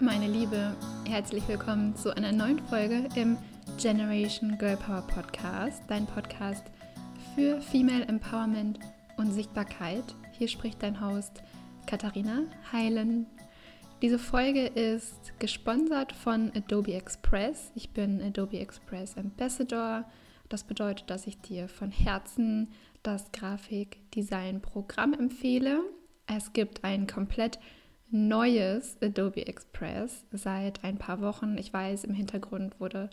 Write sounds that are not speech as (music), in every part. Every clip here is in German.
Meine Liebe, herzlich willkommen zu einer neuen Folge im Generation Girl Power Podcast, dein Podcast für Female Empowerment und Sichtbarkeit. Hier spricht dein Host Katharina Heilen. Diese Folge ist gesponsert von Adobe Express. Ich bin Adobe Express Ambassador. Das bedeutet, dass ich dir von Herzen das Grafikdesign-Programm empfehle. Es gibt ein komplett neues Adobe Express seit ein paar Wochen. Ich weiß, im Hintergrund wurde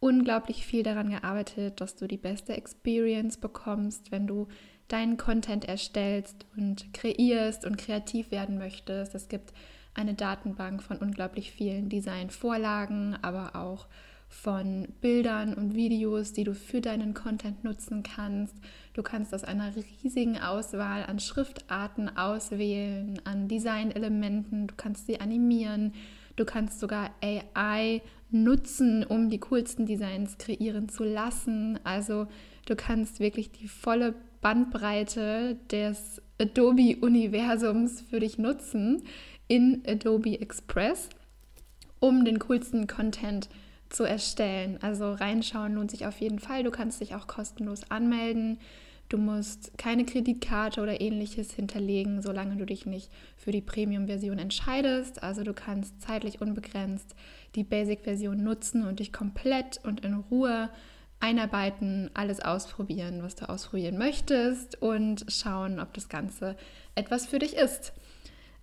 unglaublich viel daran gearbeitet, dass du die beste Experience bekommst, wenn du deinen Content erstellst und kreierst und kreativ werden möchtest. Es gibt eine Datenbank von unglaublich vielen Designvorlagen, aber auch von Bildern und Videos, die du für deinen Content nutzen kannst. Du kannst aus einer riesigen Auswahl an Schriftarten auswählen, an Designelementen, du kannst sie animieren, du kannst sogar AI nutzen, um die coolsten Designs kreieren zu lassen. Also du kannst wirklich die volle Bandbreite des Adobe-Universums für dich nutzen in Adobe Express, um den coolsten Content zu zu erstellen. Also reinschauen lohnt sich auf jeden Fall. Du kannst dich auch kostenlos anmelden. Du musst keine Kreditkarte oder ähnliches hinterlegen, solange du dich nicht für die Premium-Version entscheidest. Also du kannst zeitlich unbegrenzt die Basic-Version nutzen und dich komplett und in Ruhe einarbeiten, alles ausprobieren, was du ausprobieren möchtest und schauen, ob das Ganze etwas für dich ist.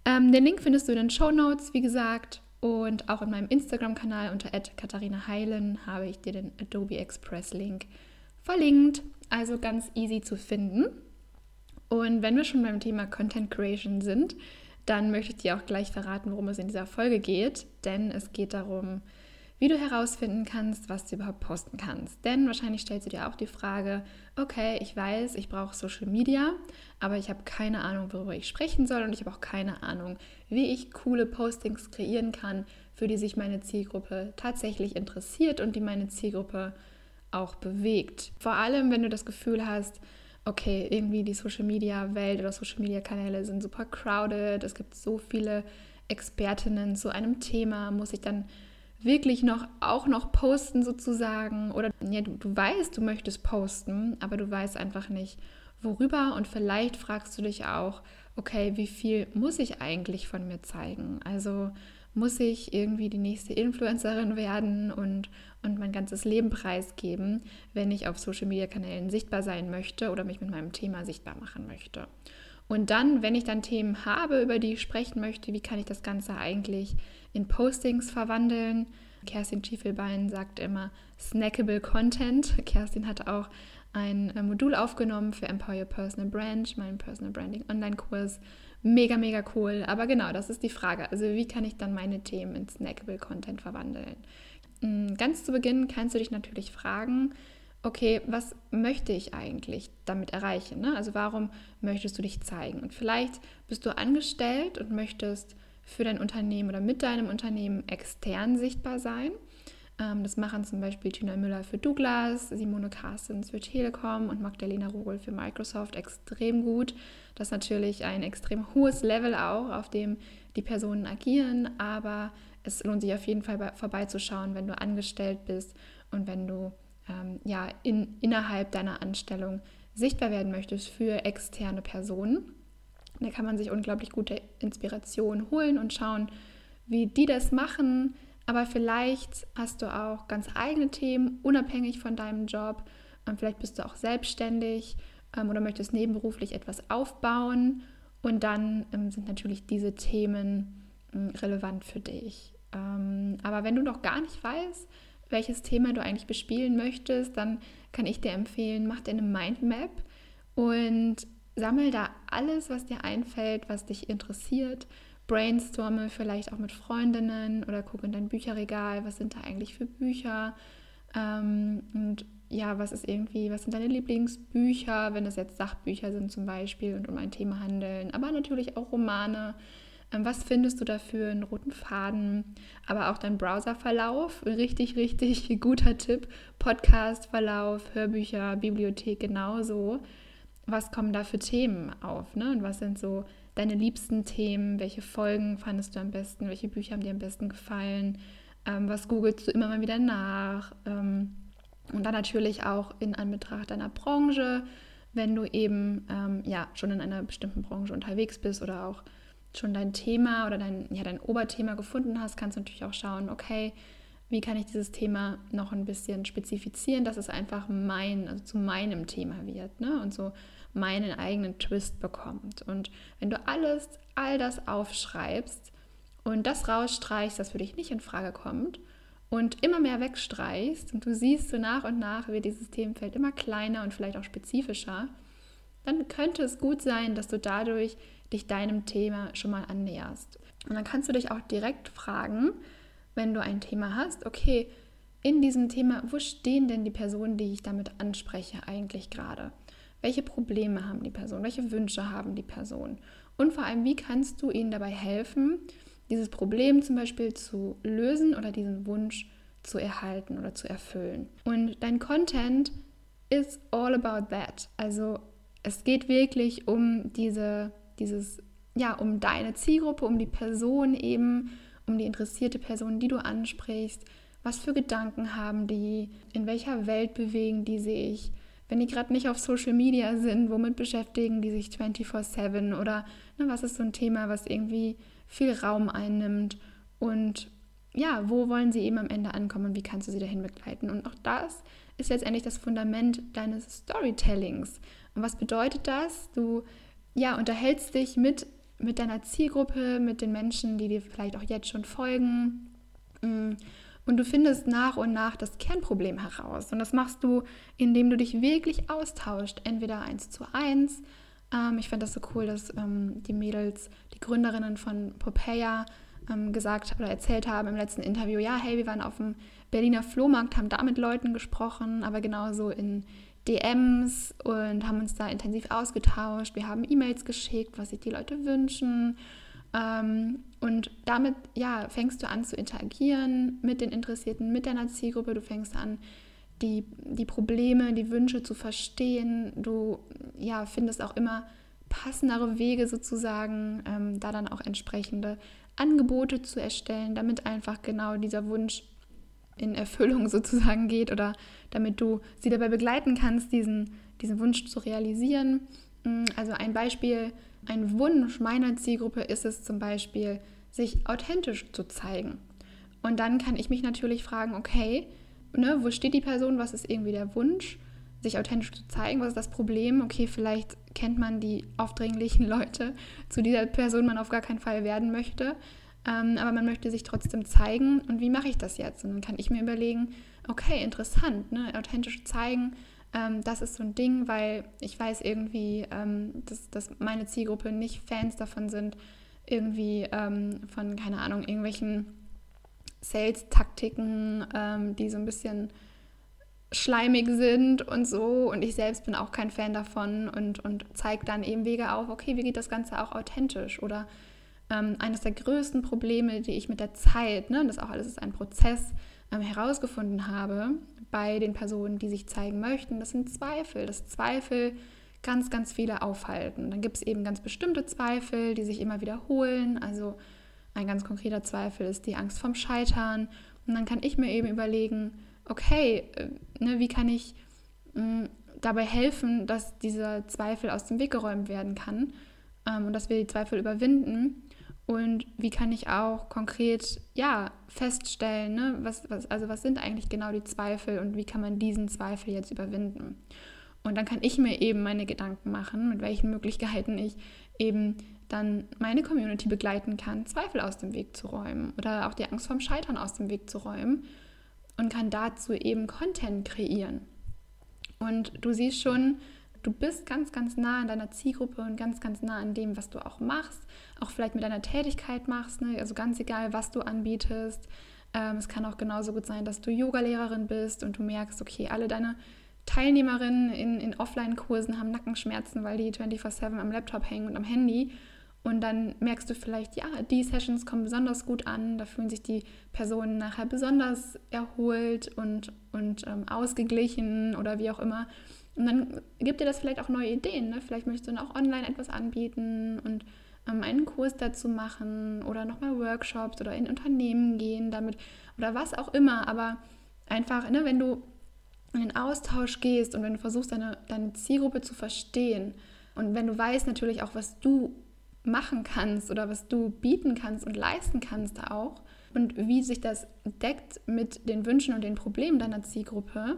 Ähm, den Link findest du in den Show Notes, wie gesagt. Und auch in meinem Instagram-Kanal unter Katharina Heilen habe ich dir den Adobe Express Link verlinkt. Also ganz easy zu finden. Und wenn wir schon beim Thema Content Creation sind, dann möchte ich dir auch gleich verraten, worum es in dieser Folge geht. Denn es geht darum, wie du herausfinden kannst, was du überhaupt posten kannst. Denn wahrscheinlich stellst du dir auch die Frage, okay, ich weiß, ich brauche Social Media, aber ich habe keine Ahnung, worüber ich sprechen soll und ich habe auch keine Ahnung, wie ich coole Postings kreieren kann, für die sich meine Zielgruppe tatsächlich interessiert und die meine Zielgruppe auch bewegt. Vor allem, wenn du das Gefühl hast, okay, irgendwie die Social Media Welt oder Social Media Kanäle sind super crowded, es gibt so viele Expertinnen zu einem Thema, muss ich dann wirklich noch auch noch posten sozusagen oder ja, du, du weißt, du möchtest posten, aber du weißt einfach nicht, worüber und vielleicht fragst du dich auch, okay, wie viel muss ich eigentlich von mir zeigen? Also muss ich irgendwie die nächste Influencerin werden und, und mein ganzes Leben preisgeben, wenn ich auf Social-Media-Kanälen sichtbar sein möchte oder mich mit meinem Thema sichtbar machen möchte. Und dann, wenn ich dann Themen habe, über die ich sprechen möchte, wie kann ich das Ganze eigentlich in Postings verwandeln? Kerstin Schiefelbein sagt immer snackable Content. Kerstin hat auch ein äh, Modul aufgenommen für Empower Your Personal Brand, meinen Personal Branding Online-Kurs. Mega, mega cool. Aber genau, das ist die Frage. Also wie kann ich dann meine Themen in snackable Content verwandeln? Mm, ganz zu Beginn kannst du dich natürlich fragen, okay, was möchte ich eigentlich damit erreichen? Ne? Also warum möchtest du dich zeigen? Und vielleicht bist du angestellt und möchtest für dein Unternehmen oder mit deinem Unternehmen extern sichtbar sein. Ähm, das machen zum Beispiel Tina Müller für Douglas, Simone Carstens für Telekom und Magdalena Rogel für Microsoft extrem gut. Das ist natürlich ein extrem hohes Level auch, auf dem die Personen agieren, aber es lohnt sich auf jeden Fall vorbeizuschauen, wenn du angestellt bist und wenn du ähm, ja, in, innerhalb deiner Anstellung sichtbar werden möchtest für externe Personen. Da kann man sich unglaublich gute Inspiration holen und schauen, wie die das machen. Aber vielleicht hast du auch ganz eigene Themen, unabhängig von deinem Job. Und vielleicht bist du auch selbstständig ähm, oder möchtest nebenberuflich etwas aufbauen. Und dann ähm, sind natürlich diese Themen ähm, relevant für dich. Ähm, aber wenn du noch gar nicht weißt, welches Thema du eigentlich bespielen möchtest, dann kann ich dir empfehlen, mach dir eine Mindmap und sammel da alles, was dir einfällt, was dich interessiert. Brainstorme vielleicht auch mit Freundinnen oder guck in dein Bücherregal, was sind da eigentlich für Bücher ähm, und ja, was ist irgendwie, was sind deine Lieblingsbücher, wenn es jetzt Sachbücher sind zum Beispiel und um ein Thema handeln, aber natürlich auch Romane ähm, was findest du dafür? Einen roten Faden, aber auch dein Browserverlauf. Richtig, richtig (laughs) guter Tipp. Podcastverlauf, Hörbücher, Bibliothek genauso. Was kommen da für Themen auf, ne? Und was sind so deine liebsten Themen? Welche Folgen fandest du am besten? Welche Bücher haben dir am besten gefallen? Ähm, was googelst du immer mal wieder nach? Ähm, und dann natürlich auch in Anbetracht deiner Branche, wenn du eben ähm, ja schon in einer bestimmten Branche unterwegs bist oder auch schon dein Thema oder dein, ja, dein Oberthema gefunden hast, kannst du natürlich auch schauen, okay, wie kann ich dieses Thema noch ein bisschen spezifizieren, dass es einfach mein, also zu meinem Thema wird ne? und so meinen eigenen Twist bekommt. Und wenn du alles, all das aufschreibst und das rausstreichst, das für dich nicht in Frage kommt und immer mehr wegstreichst und du siehst so nach und nach, wie dieses Themenfeld immer kleiner und vielleicht auch spezifischer, dann könnte es gut sein, dass du dadurch dich deinem Thema schon mal annäherst. Und dann kannst du dich auch direkt fragen, wenn du ein Thema hast, okay, in diesem Thema, wo stehen denn die Personen, die ich damit anspreche, eigentlich gerade? Welche Probleme haben die Personen? Welche Wünsche haben die Personen? Und vor allem, wie kannst du ihnen dabei helfen, dieses Problem zum Beispiel zu lösen oder diesen Wunsch zu erhalten oder zu erfüllen? Und dein Content is all about that. Also es geht wirklich um diese, dieses, ja, um deine Zielgruppe, um die Person eben, um die interessierte Person, die du ansprichst. Was für Gedanken haben die? In welcher Welt bewegen die sich? Wenn die gerade nicht auf Social Media sind, womit beschäftigen die sich 24/7? Oder ne, was ist so ein Thema, was irgendwie viel Raum einnimmt? Und ja, wo wollen sie eben am Ende ankommen und wie kannst du sie dahin begleiten? Und auch das ist letztendlich das Fundament deines Storytellings. Und was bedeutet das? Du ja, unterhältst dich mit mit deiner Zielgruppe, mit den Menschen, die dir vielleicht auch jetzt schon folgen. Und du findest nach und nach das Kernproblem heraus. Und das machst du, indem du dich wirklich austauscht, entweder eins zu eins. Ähm, ich fand das so cool, dass ähm, die Mädels, die Gründerinnen von Popea, ähm, gesagt oder erzählt haben im letzten Interview, ja, hey, wir waren auf dem Berliner Flohmarkt, haben da mit Leuten gesprochen, aber genauso in DMs und haben uns da intensiv ausgetauscht. Wir haben E-Mails geschickt, was sich die Leute wünschen. Ähm, und damit ja, fängst du an zu interagieren mit den Interessierten, mit deiner Zielgruppe. Du fängst an, die, die Probleme, die Wünsche zu verstehen. Du ja, findest auch immer passendere Wege sozusagen, ähm, da dann auch entsprechende Angebote zu erstellen, damit einfach genau dieser Wunsch in Erfüllung (laughs) sozusagen geht oder damit du sie dabei begleiten kannst, diesen, diesen Wunsch zu realisieren. Mm, also ein Beispiel, ein Wunsch meiner Zielgruppe ist es zum Beispiel, sich authentisch zu zeigen. Und dann kann ich mich natürlich fragen, okay, ne, wo steht die Person, was ist irgendwie der Wunsch, sich authentisch zu zeigen, was ist das Problem? Okay, vielleicht kennt man die aufdringlichen (laughs) Leute, zu dieser Person man auf gar keinen Fall werden möchte ähm, aber man möchte sich trotzdem zeigen. Und wie mache ich das jetzt? Und dann kann ich mir überlegen, okay, interessant, ne? authentisch zeigen. Ähm, das ist so ein Ding, weil ich weiß irgendwie, ähm, dass, dass meine Zielgruppe nicht Fans davon sind, irgendwie ähm, von, keine Ahnung, irgendwelchen Sales-Taktiken, ähm, die so ein bisschen schleimig sind und so. Und ich selbst bin auch kein Fan davon und, und zeige dann eben Wege auf, okay, wie geht das Ganze auch authentisch? Oder ähm, eines der größten Probleme, die ich mit der Zeit, ne, das auch alles ist ein Prozess, ähm, herausgefunden habe bei den Personen, die sich zeigen möchten, das sind Zweifel. Das Zweifel ganz, ganz viele aufhalten. Dann gibt es eben ganz bestimmte Zweifel, die sich immer wiederholen. Also ein ganz konkreter Zweifel ist die Angst vom Scheitern. Und dann kann ich mir eben überlegen, okay, äh, ne, wie kann ich mh, dabei helfen, dass dieser Zweifel aus dem Weg geräumt werden kann ähm, und dass wir die Zweifel überwinden und wie kann ich auch konkret ja feststellen, ne, was, was, also was sind eigentlich genau die Zweifel und wie kann man diesen Zweifel jetzt überwinden? Und dann kann ich mir eben meine Gedanken machen, mit welchen Möglichkeiten ich eben dann meine Community begleiten kann, Zweifel aus dem Weg zu räumen oder auch die Angst vorm Scheitern aus dem Weg zu räumen und kann dazu eben Content kreieren. Und du siehst schon, du bist ganz, ganz nah an deiner Zielgruppe und ganz, ganz nah an dem, was du auch machst, auch vielleicht mit deiner Tätigkeit machst, ne? also ganz egal, was du anbietest. Ähm, es kann auch genauso gut sein, dass du Yogalehrerin bist und du merkst, okay, alle deine Teilnehmerinnen in, in Offline-Kursen haben Nackenschmerzen, weil die 24-7 am Laptop hängen und am Handy. Und dann merkst du vielleicht, ja, die Sessions kommen besonders gut an, da fühlen sich die Personen nachher besonders erholt und, und ähm, ausgeglichen oder wie auch immer. Und dann gibt dir das vielleicht auch neue Ideen. Ne? Vielleicht möchtest du dann auch online etwas anbieten und ähm, einen Kurs dazu machen oder nochmal Workshops oder in Unternehmen gehen damit oder was auch immer. Aber einfach, ne, wenn du in den Austausch gehst und wenn du versuchst, deine, deine Zielgruppe zu verstehen und wenn du weißt natürlich auch, was du machen kannst oder was du bieten kannst und leisten kannst auch und wie sich das deckt mit den Wünschen und den Problemen deiner Zielgruppe,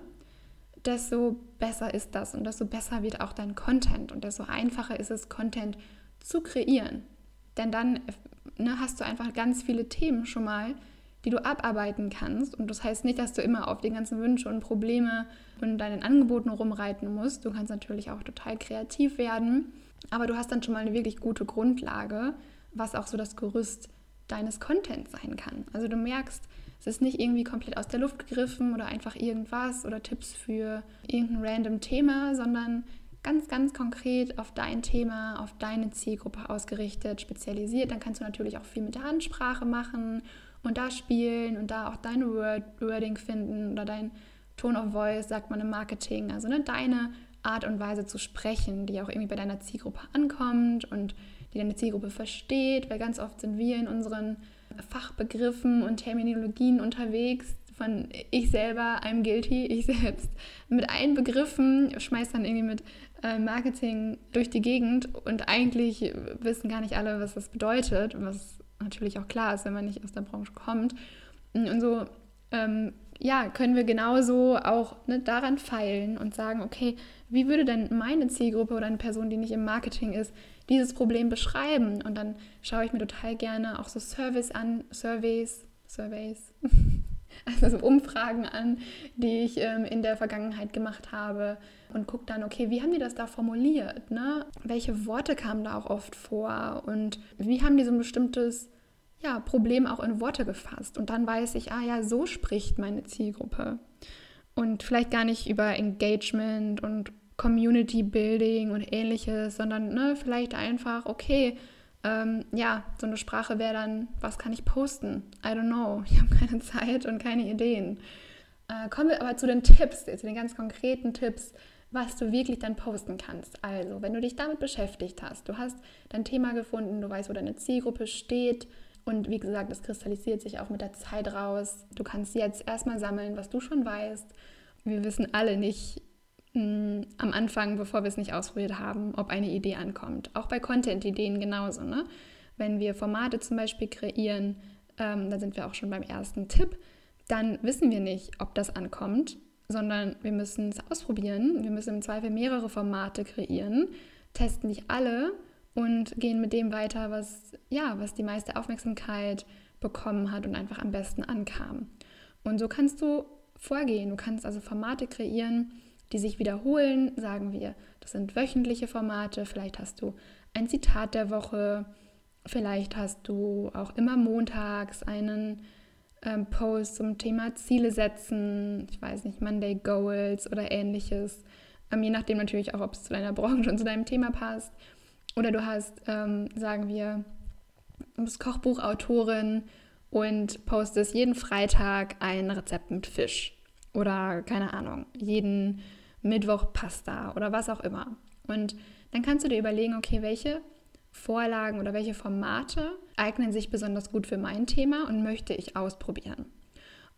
desto besser ist das und desto besser wird auch dein Content und desto einfacher ist es, Content zu kreieren. Denn dann ne, hast du einfach ganz viele Themen schon mal, die du abarbeiten kannst. Und das heißt nicht, dass du immer auf die ganzen Wünsche und Probleme und deinen Angeboten rumreiten musst. Du kannst natürlich auch total kreativ werden, aber du hast dann schon mal eine wirklich gute Grundlage, was auch so das Gerüst deines Contents sein kann. Also du merkst, es ist nicht irgendwie komplett aus der Luft gegriffen oder einfach irgendwas oder Tipps für irgendein random Thema, sondern ganz, ganz konkret auf dein Thema, auf deine Zielgruppe ausgerichtet, spezialisiert. Dann kannst du natürlich auch viel mit der Ansprache machen und da spielen und da auch dein Word Wording finden oder dein Tone of Voice, sagt man im Marketing. Also ne, deine Art und Weise zu sprechen, die auch irgendwie bei deiner Zielgruppe ankommt und die deine Zielgruppe versteht, weil ganz oft sind wir in unseren Fachbegriffen und Terminologien unterwegs, von ich selber, I'm guilty, ich selbst, mit allen Begriffen, schmeiß dann irgendwie mit äh, Marketing durch die Gegend und eigentlich wissen gar nicht alle, was das bedeutet, was natürlich auch klar ist, wenn man nicht aus der Branche kommt. Und so ähm, ja, können wir genauso auch ne, daran feilen und sagen, okay, wie würde denn meine Zielgruppe oder eine Person, die nicht im Marketing ist, dieses Problem beschreiben? Und dann schaue ich mir total gerne auch so Service an, Surveys, Surveys, (laughs) also so Umfragen an, die ich ähm, in der Vergangenheit gemacht habe und gucke dann, okay, wie haben die das da formuliert? Ne? Welche Worte kamen da auch oft vor und wie haben die so ein bestimmtes ja, Problem auch in Worte gefasst. Und dann weiß ich, ah ja, so spricht meine Zielgruppe. Und vielleicht gar nicht über Engagement und Community Building und ähnliches, sondern ne, vielleicht einfach, okay, ähm, ja, so eine Sprache wäre dann, was kann ich posten? I don't know, (laughs) ich habe keine Zeit und keine Ideen. Äh, kommen wir aber zu den Tipps, zu den ganz konkreten Tipps, was du wirklich dann posten kannst. Also, wenn du dich damit beschäftigt hast, du hast dein Thema gefunden, du weißt, wo deine Zielgruppe steht, und wie gesagt, es kristallisiert sich auch mit der Zeit raus. Du kannst jetzt erstmal sammeln, was du schon weißt. Wir wissen alle nicht mm, am Anfang, bevor wir es nicht ausprobiert haben, ob eine Idee ankommt. Auch bei Content-Ideen genauso. Ne? Wenn wir Formate zum Beispiel kreieren, ähm, da sind wir auch schon beim ersten Tipp, dann wissen wir nicht, ob das ankommt, sondern wir müssen es ausprobieren. Wir müssen im Zweifel mehrere Formate kreieren, testen nicht alle und gehen mit dem weiter, was ja, was die meiste Aufmerksamkeit bekommen hat und einfach am besten ankam. Und so kannst du vorgehen. Du kannst also Formate kreieren, die sich wiederholen, sagen wir. Das sind wöchentliche Formate. Vielleicht hast du ein Zitat der Woche. Vielleicht hast du auch immer montags einen ähm, Post zum Thema Ziele setzen. Ich weiß nicht, Monday Goals oder ähnliches. Ähm, je nachdem natürlich auch, ob es zu deiner Branche und zu deinem Thema passt. Oder du hast, ähm, sagen wir, du bist Kochbuchautorin und postest jeden Freitag ein Rezept mit Fisch. Oder keine Ahnung, jeden Mittwoch Pasta oder was auch immer. Und dann kannst du dir überlegen, okay, welche Vorlagen oder welche Formate eignen sich besonders gut für mein Thema und möchte ich ausprobieren.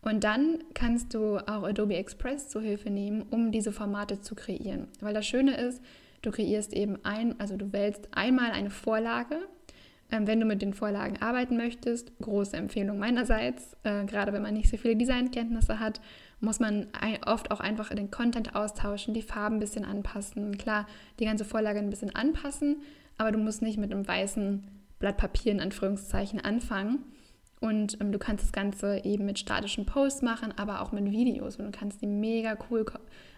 Und dann kannst du auch Adobe Express zur Hilfe nehmen, um diese Formate zu kreieren. Weil das Schöne ist, Du kreierst eben ein, also du wählst einmal eine Vorlage. Ähm, wenn du mit den Vorlagen arbeiten möchtest, große Empfehlung meinerseits, äh, gerade wenn man nicht so viele Designkenntnisse hat, muss man oft auch einfach den Content austauschen, die Farben ein bisschen anpassen. Klar, die ganze Vorlage ein bisschen anpassen, aber du musst nicht mit einem weißen Blatt Papier in Anführungszeichen anfangen. Und ähm, du kannst das Ganze eben mit statischen Posts machen, aber auch mit Videos. Und du kannst die mega cool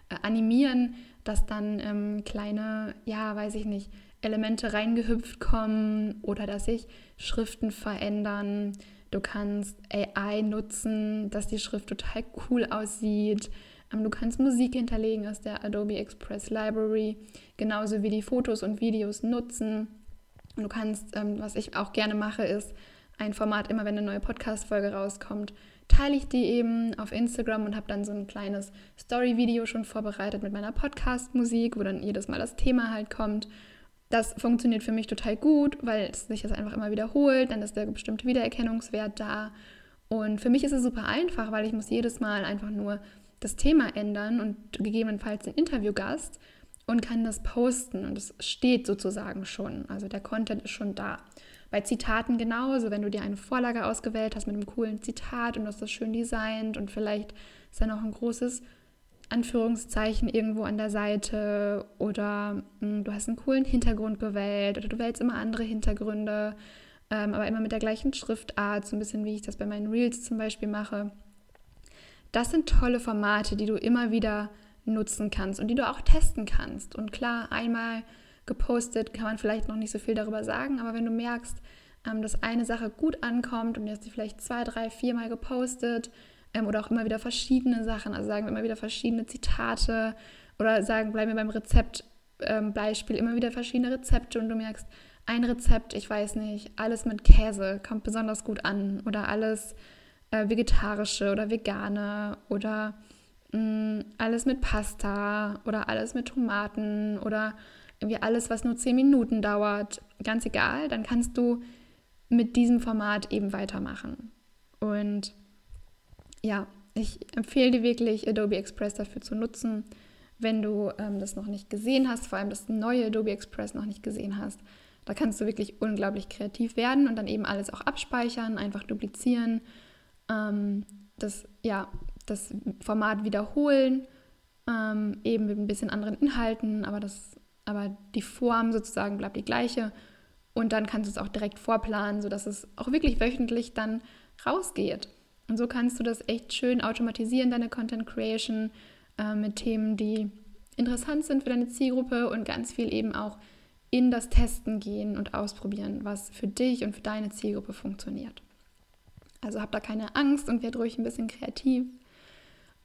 äh, animieren, dass dann ähm, kleine, ja, weiß ich nicht, Elemente reingehüpft kommen oder dass sich Schriften verändern. Du kannst AI nutzen, dass die Schrift total cool aussieht. Ähm, du kannst Musik hinterlegen aus der Adobe Express Library, genauso wie die Fotos und Videos nutzen. Du kannst, ähm, was ich auch gerne mache, ist ein Format, immer wenn eine neue Podcast-Folge rauskommt, teile ich die eben auf Instagram und habe dann so ein kleines Story-Video schon vorbereitet mit meiner Podcast-Musik, wo dann jedes Mal das Thema halt kommt. Das funktioniert für mich total gut, weil es sich das einfach immer wiederholt, dann ist der bestimmte Wiedererkennungswert da. Und für mich ist es super einfach, weil ich muss jedes Mal einfach nur das Thema ändern und gegebenenfalls den Interviewgast und kann das posten und es steht sozusagen schon. Also der Content ist schon da. Bei Zitaten genauso, wenn du dir eine Vorlage ausgewählt hast mit einem coolen Zitat und du hast das schön designt und vielleicht ist da noch ein großes Anführungszeichen irgendwo an der Seite oder mh, hm, du hast einen coolen Hintergrund gewählt oder du wählst immer andere Hintergründe, ähm, aber immer mit der gleichen Schriftart, so ein bisschen wie ich das bei meinen Reels zum Beispiel mache. Das sind tolle Formate, die du immer wieder nutzen kannst und die du auch testen kannst. Und klar, einmal gepostet kann man vielleicht noch nicht so viel darüber sagen, aber wenn du merkst, ähm, dass eine Sache gut ankommt und du hast sie vielleicht zwei, drei, viermal gepostet ähm, oder auch immer wieder verschiedene Sachen, also sagen wir immer wieder verschiedene Zitate oder sagen, bleiben wir beim Rezeptbeispiel, ähm, immer wieder verschiedene Rezepte und du merkst, ein Rezept, ich weiß nicht, alles mit Käse kommt besonders gut an oder alles äh, vegetarische oder vegane oder mh, alles mit Pasta oder alles mit Tomaten oder irgendwie alles, was nur zehn Minuten dauert, ganz egal, dann kannst du mit diesem Format eben weitermachen. Und ja, ich empfehle dir wirklich, Adobe Express dafür zu nutzen. Wenn du ähm, das noch nicht gesehen hast, vor allem das neue Adobe Express noch nicht gesehen hast, da kannst du wirklich unglaublich kreativ werden und dann eben alles auch abspeichern, einfach duplizieren, ähm, das, ja, das Format wiederholen, ähm, eben mit ein bisschen anderen Inhalten, aber, das, aber die Form sozusagen bleibt die gleiche. Und dann kannst du es auch direkt vorplanen, sodass es auch wirklich wöchentlich dann rausgeht. Und so kannst du das echt schön automatisieren, deine Content Creation äh, mit Themen, die interessant sind für deine Zielgruppe und ganz viel eben auch in das Testen gehen und ausprobieren, was für dich und für deine Zielgruppe funktioniert. Also hab da keine Angst und werd ruhig ein bisschen kreativ.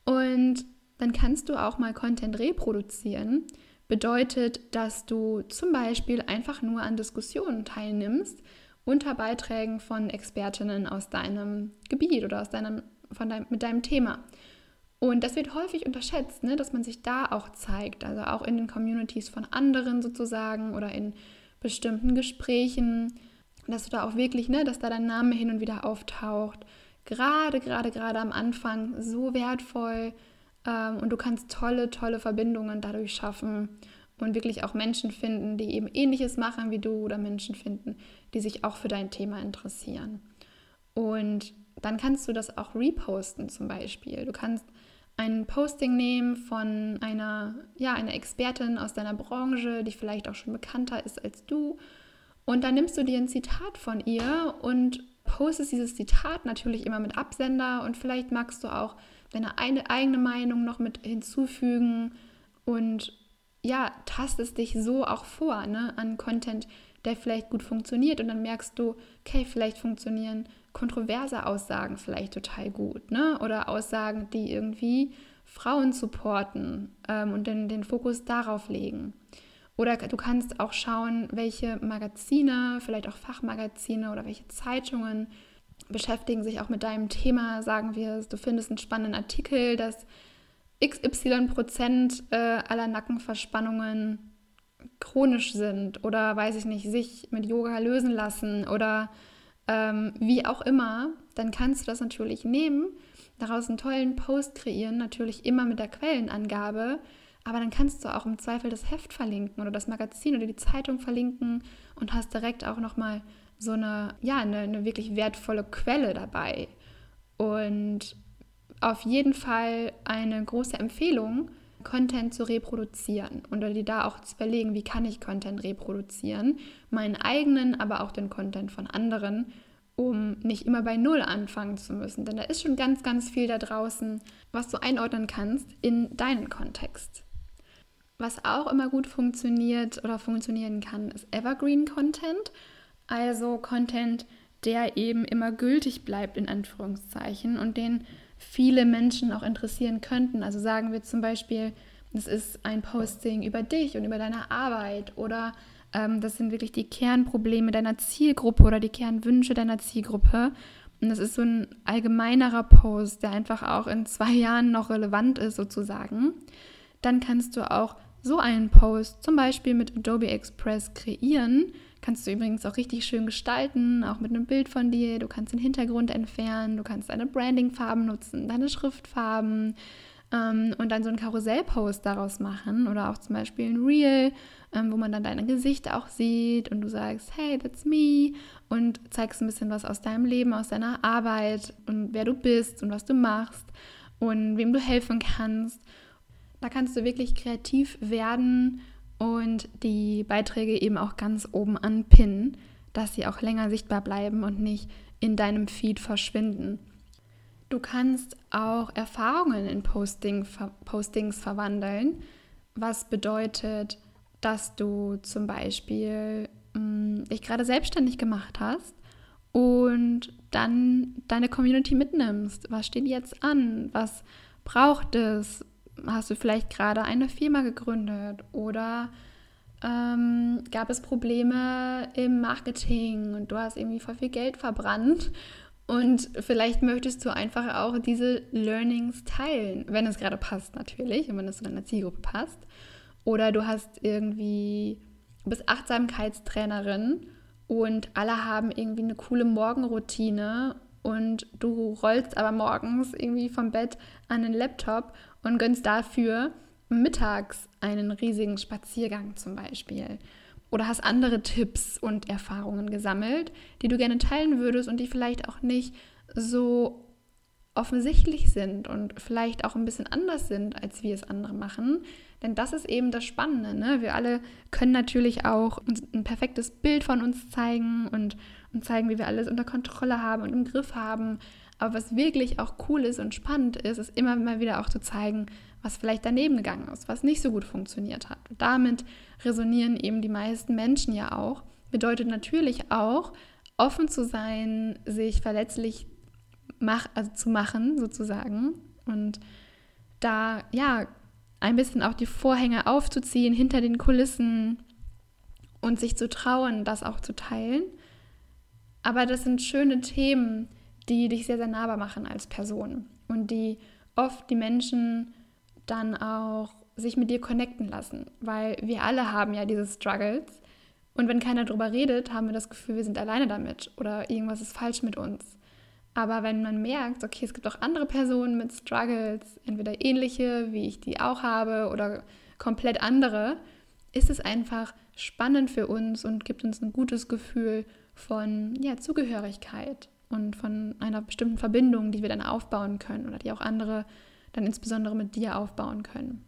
Und dann kannst du auch mal Content reproduzieren. Bedeutet, dass du zum Beispiel einfach nur an Diskussionen teilnimmst unter Beiträgen von Expertinnen aus deinem Gebiet oder aus deinem, von deinem, mit deinem Thema. Und das wird häufig unterschätzt, ne, dass man sich da auch zeigt, also auch in den Communities von anderen sozusagen oder in bestimmten Gesprächen, dass du da auch wirklich, ne, dass da dein Name hin und wieder auftaucht. Gerade, gerade, gerade am Anfang so wertvoll ähm, und du kannst tolle, tolle Verbindungen dadurch schaffen und wirklich auch Menschen finden, die eben ähnliches machen wie du oder Menschen finden, die sich auch für dein Thema interessieren. Und dann kannst du das auch reposten zum Beispiel. Du kannst ein Posting nehmen von einer, ja, einer Expertin aus deiner Branche, die vielleicht auch schon bekannter ist als du. Und dann nimmst du dir ein Zitat von ihr und postest dieses Zitat natürlich immer mit Absender und vielleicht magst du auch deine eine, eigene Meinung noch mit hinzufügen und ja, tastest dich so auch vor ne, an Content, der vielleicht gut funktioniert und dann merkst du, okay, vielleicht funktionieren kontroverse Aussagen vielleicht total gut, ne? Oder Aussagen, die irgendwie Frauen supporten ähm, und den, den Fokus darauf legen. Oder du kannst auch schauen, welche Magazine, vielleicht auch Fachmagazine oder welche Zeitungen beschäftigen sich auch mit deinem Thema. Sagen wir, du findest einen spannenden Artikel, dass XY Prozent äh, aller Nackenverspannungen chronisch sind oder weiß ich nicht, sich mit Yoga lösen lassen oder ähm, wie auch immer, dann kannst du das natürlich nehmen, daraus einen tollen Post kreieren, natürlich immer mit der Quellenangabe, aber dann kannst du auch im Zweifel das Heft verlinken oder das Magazin oder die Zeitung verlinken und hast direkt auch nochmal so eine, ja, eine, eine wirklich wertvolle Quelle dabei. Und auf jeden Fall eine große Empfehlung, Content zu reproduzieren und dir da auch zu überlegen, wie kann ich Content reproduzieren, meinen eigenen, aber auch den Content von anderen, um nicht immer bei Null anfangen zu müssen. Denn da ist schon ganz, ganz viel da draußen, was du einordnen kannst in deinen Kontext. Was auch immer gut funktioniert oder funktionieren kann, ist Evergreen Content, also Content, der eben immer gültig bleibt in Anführungszeichen und den viele Menschen auch interessieren könnten. Also sagen wir zum Beispiel, es ist ein Posting über dich und über deine Arbeit oder ähm, das sind wirklich die Kernprobleme deiner Zielgruppe oder die Kernwünsche deiner Zielgruppe. und das ist so ein allgemeinerer Post, der einfach auch in zwei Jahren noch relevant ist sozusagen, dann kannst du auch so einen Post zum Beispiel mit Adobe Express kreieren. Kannst du übrigens auch richtig schön gestalten, auch mit einem Bild von dir. Du kannst den Hintergrund entfernen, du kannst deine Brandingfarben nutzen, deine Schriftfarben ähm, und dann so einen Karussellpost daraus machen oder auch zum Beispiel ein Reel, ähm, wo man dann deine Gesichter auch sieht und du sagst, hey, that's me und zeigst ein bisschen was aus deinem Leben, aus deiner Arbeit und wer du bist und was du machst und wem du helfen kannst. Da kannst du wirklich kreativ werden und die Beiträge eben auch ganz oben anpinnen, dass sie auch länger sichtbar bleiben und nicht in deinem Feed verschwinden. Du kannst auch Erfahrungen in Posting, Postings verwandeln, was bedeutet, dass du zum Beispiel mh, mm, dich gerade selbstständig gemacht hast und dann deine Community mitnimmst. Was steht jetzt an? Was braucht es? Hast du vielleicht gerade eine Firma gegründet oder ähm, gab es Probleme im Marketing und du hast irgendwie voll viel Geld verbrannt und vielleicht möchtest du einfach auch diese Learnings teilen, wenn es gerade passt natürlich und wenn es zu deiner Zielgruppe passt. Oder du hast irgendwie, du bist Achtsamkeitstrainerin und alle haben irgendwie eine coole Morgenroutine und du rollst aber morgens irgendwie vom Bett an den Laptop und gönnst dafür mittags einen riesigen Spaziergang zum Beispiel oder hast andere Tipps und Erfahrungen gesammelt, die du gerne teilen würdest und die vielleicht auch nicht so offensichtlich sind und vielleicht auch ein bisschen anders sind, als wir es andere machen. Denn das ist eben das Spannende. Ne? Wir alle können natürlich auch ein perfektes Bild von uns zeigen und, und zeigen, wie wir alles unter Kontrolle haben und im Griff haben. Aber was wirklich auch cool ist und spannend ist, ist immer mal wieder auch zu zeigen, was vielleicht daneben gegangen ist, was nicht so gut funktioniert hat. Und damit resonieren eben die meisten Menschen ja auch. Bedeutet natürlich auch, offen zu sein, sich verletzlich mach, also zu machen, sozusagen. Und da, ja, ein bisschen auch die Vorhänge aufzuziehen hinter den Kulissen und sich zu trauen, das auch zu teilen. Aber das sind schöne Themen, die dich sehr, sehr nahbar machen als Person und die oft die Menschen dann auch sich mit dir connecten lassen, weil wir alle haben ja diese Struggles und wenn keiner darüber redet, haben wir das Gefühl, wir sind alleine damit oder irgendwas ist falsch mit uns. Aber wenn man merkt, okay, es gibt auch andere Personen mit Struggles, entweder ähnliche, wie ich die auch habe, oder komplett andere, ist es einfach spannend für uns und gibt uns ein gutes Gefühl von ja, Zugehörigkeit und von einer bestimmten Verbindung, die wir dann aufbauen können oder die auch andere dann insbesondere mit dir aufbauen können.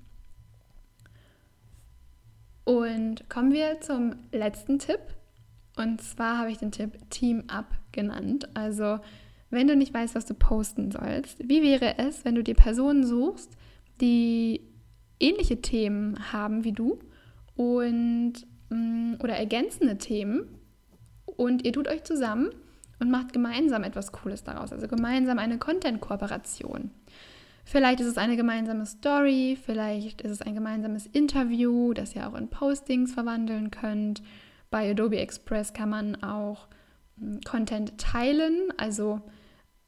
Und kommen wir zum letzten Tipp. Und zwar habe ich den Tipp Team Up genannt. Also, wenn du nicht weißt, was du posten sollst, wie wäre es, wenn du dir Personen suchst, die ähnliche Themen haben wie du und mm, oder ergänzende Themen und ihr tut euch zusammen und macht gemeinsam etwas Cooles daraus, also gemeinsam eine Content-Kooperation. Vielleicht ist es eine gemeinsame Story, vielleicht ist es ein gemeinsames Interview, das ihr auch in Postings verwandeln könnt. Bei Adobe Express kann man auch hm, Content teilen, also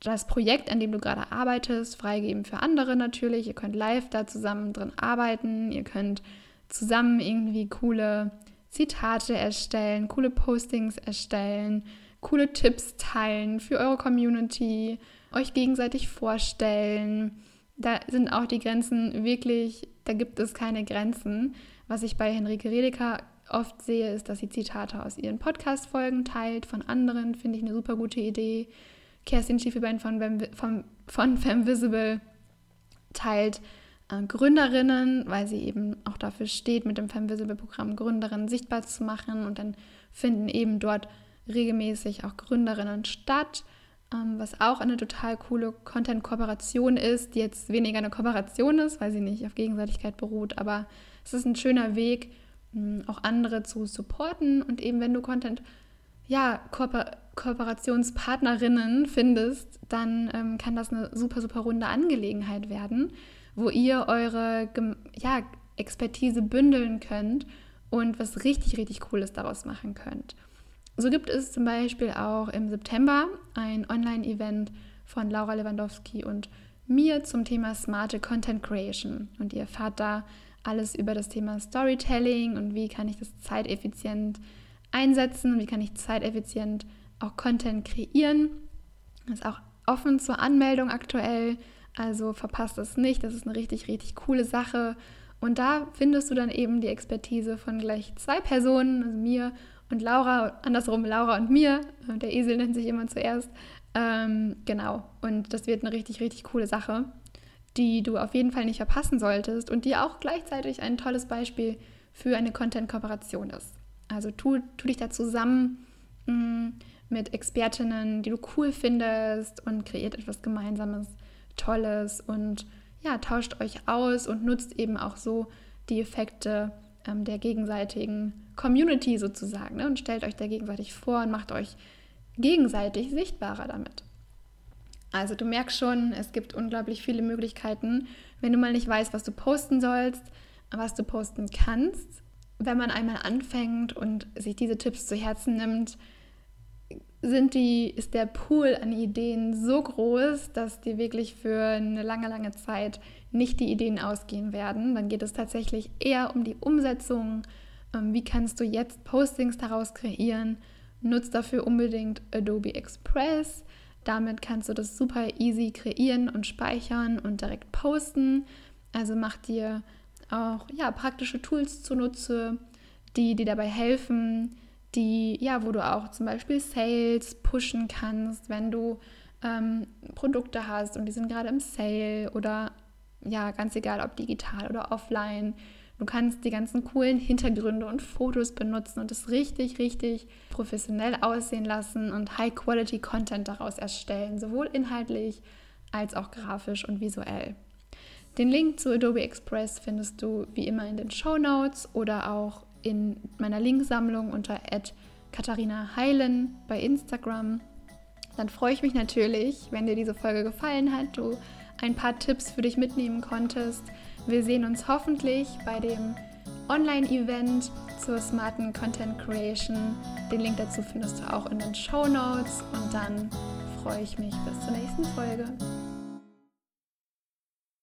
das Projekt, an dem du gerade arbeitest, freigeben für andere natürlich. Ihr könnt live da zusammen drin arbeiten, ihr könnt zusammen irgendwie coole Zitate erstellen, coole Postings erstellen, coole Tipps teilen für eure Community, euch gegenseitig vorstellen da sind auch die Grenzen wirklich, da gibt es keine Grenzen. Was ich bei Henrike Redeker oft sehe, ist, dass sie Zitate aus ihren Podcast-Folgen teilt, von anderen, finde ich eine super gute Idee. Kerstin Schiefelbein von, von, von Femvisible teilt äh, Gründerinnen, weil sie eben auch dafür steht, mit dem Femvisible-Programm Gründerinnen sichtbar zu machen und dann finden eben dort regelmäßig auch Gründerinnen statt ähm, was auch eine total coole Content-Kooperation ist, die jetzt weniger eine Kooperation ist, weil sie nicht auf Gegenseitigkeit beruht, aber es ist ein schöner Weg, auch andere zu supporten und eben wenn du Content, ja, Kooper Kooperationspartnerinnen findest, dann ähm, kann das eine super, super runde Angelegenheit werden, wo ihr eure ja, Expertise bündeln könnt und was richtig, richtig Cooles daraus machen könnt. So gibt es zum Beispiel auch im September ein Online-Event von Laura Lewandowski und mir zum Thema smarte Content Creation. Und ihr erfahrt da alles über das Thema Storytelling und wie kann ich das zeiteffizient einsetzen, wie kann ich zeiteffizient auch Content kreieren. Das ist auch offen zur Anmeldung aktuell, also verpasst es nicht, das ist eine richtig, richtig coole Sache. Und da findest du dann eben die Expertise von gleich zwei Personen, also mir und Laura, andersrum Laura und mir. Der Esel nennt sich immer zuerst. Ähm, genau, und das wird eine richtig, richtig coole Sache, die du auf jeden Fall nicht verpassen solltest und die auch gleichzeitig ein tolles Beispiel für eine Content-Kooperation ist. Also tu, tu dich da zusammen mh, mm, mit Expertinnen, die du cool findest und kreiert etwas Gemeinsames, Tolles und ja, tauscht euch aus und nutzt eben auch so die Effekte ähm, der gegenseitigen Community sozusagen ne? und stellt euch da gegenseitig vor und macht euch gegenseitig sichtbarer damit. Also du merkst schon, es gibt unglaublich viele Möglichkeiten, wenn du mal nicht weißt, was du posten sollst, was du posten kannst. Wenn man einmal anfängt und sich diese Tipps zu Herzen nimmt, sind die, ist der Pool an Ideen so groß, dass dir wirklich für eine lange, lange Zeit nicht die Ideen ausgehen werden. Dann geht es tatsächlich eher um die Umsetzung. Ähm, wie kannst du jetzt Postings daraus kreieren? Nutz dafür unbedingt Adobe Express. Damit kannst du das super easy kreieren und speichern und direkt posten. Also mach dir auch ja, praktische Tools zunutze, die dir dabei helfen, die, ja, wo du auch zum Beispiel Sales pushen kannst, wenn du ähm, Produkte hast und die sind gerade im Sale oder ja, ganz egal, ob digital oder offline. Du kannst die ganzen coolen Hintergründe und Fotos benutzen und es richtig, richtig professionell aussehen lassen und High-Quality-Content daraus erstellen, sowohl inhaltlich als auch grafisch und visuell. Den Link zu Adobe Express findest du wie immer in den Show Notes oder auch in meiner Linksammlung unter Katharina Heilen bei Instagram. Dann freue ich mich natürlich, wenn dir diese Folge gefallen hat, du ein paar Tipps für dich mitnehmen konntest. Wir sehen uns hoffentlich bei dem Online-Event zur smarten Content Creation. Den Link dazu findest du auch in den Show Notes und dann freue ich mich bis zur nächsten Folge.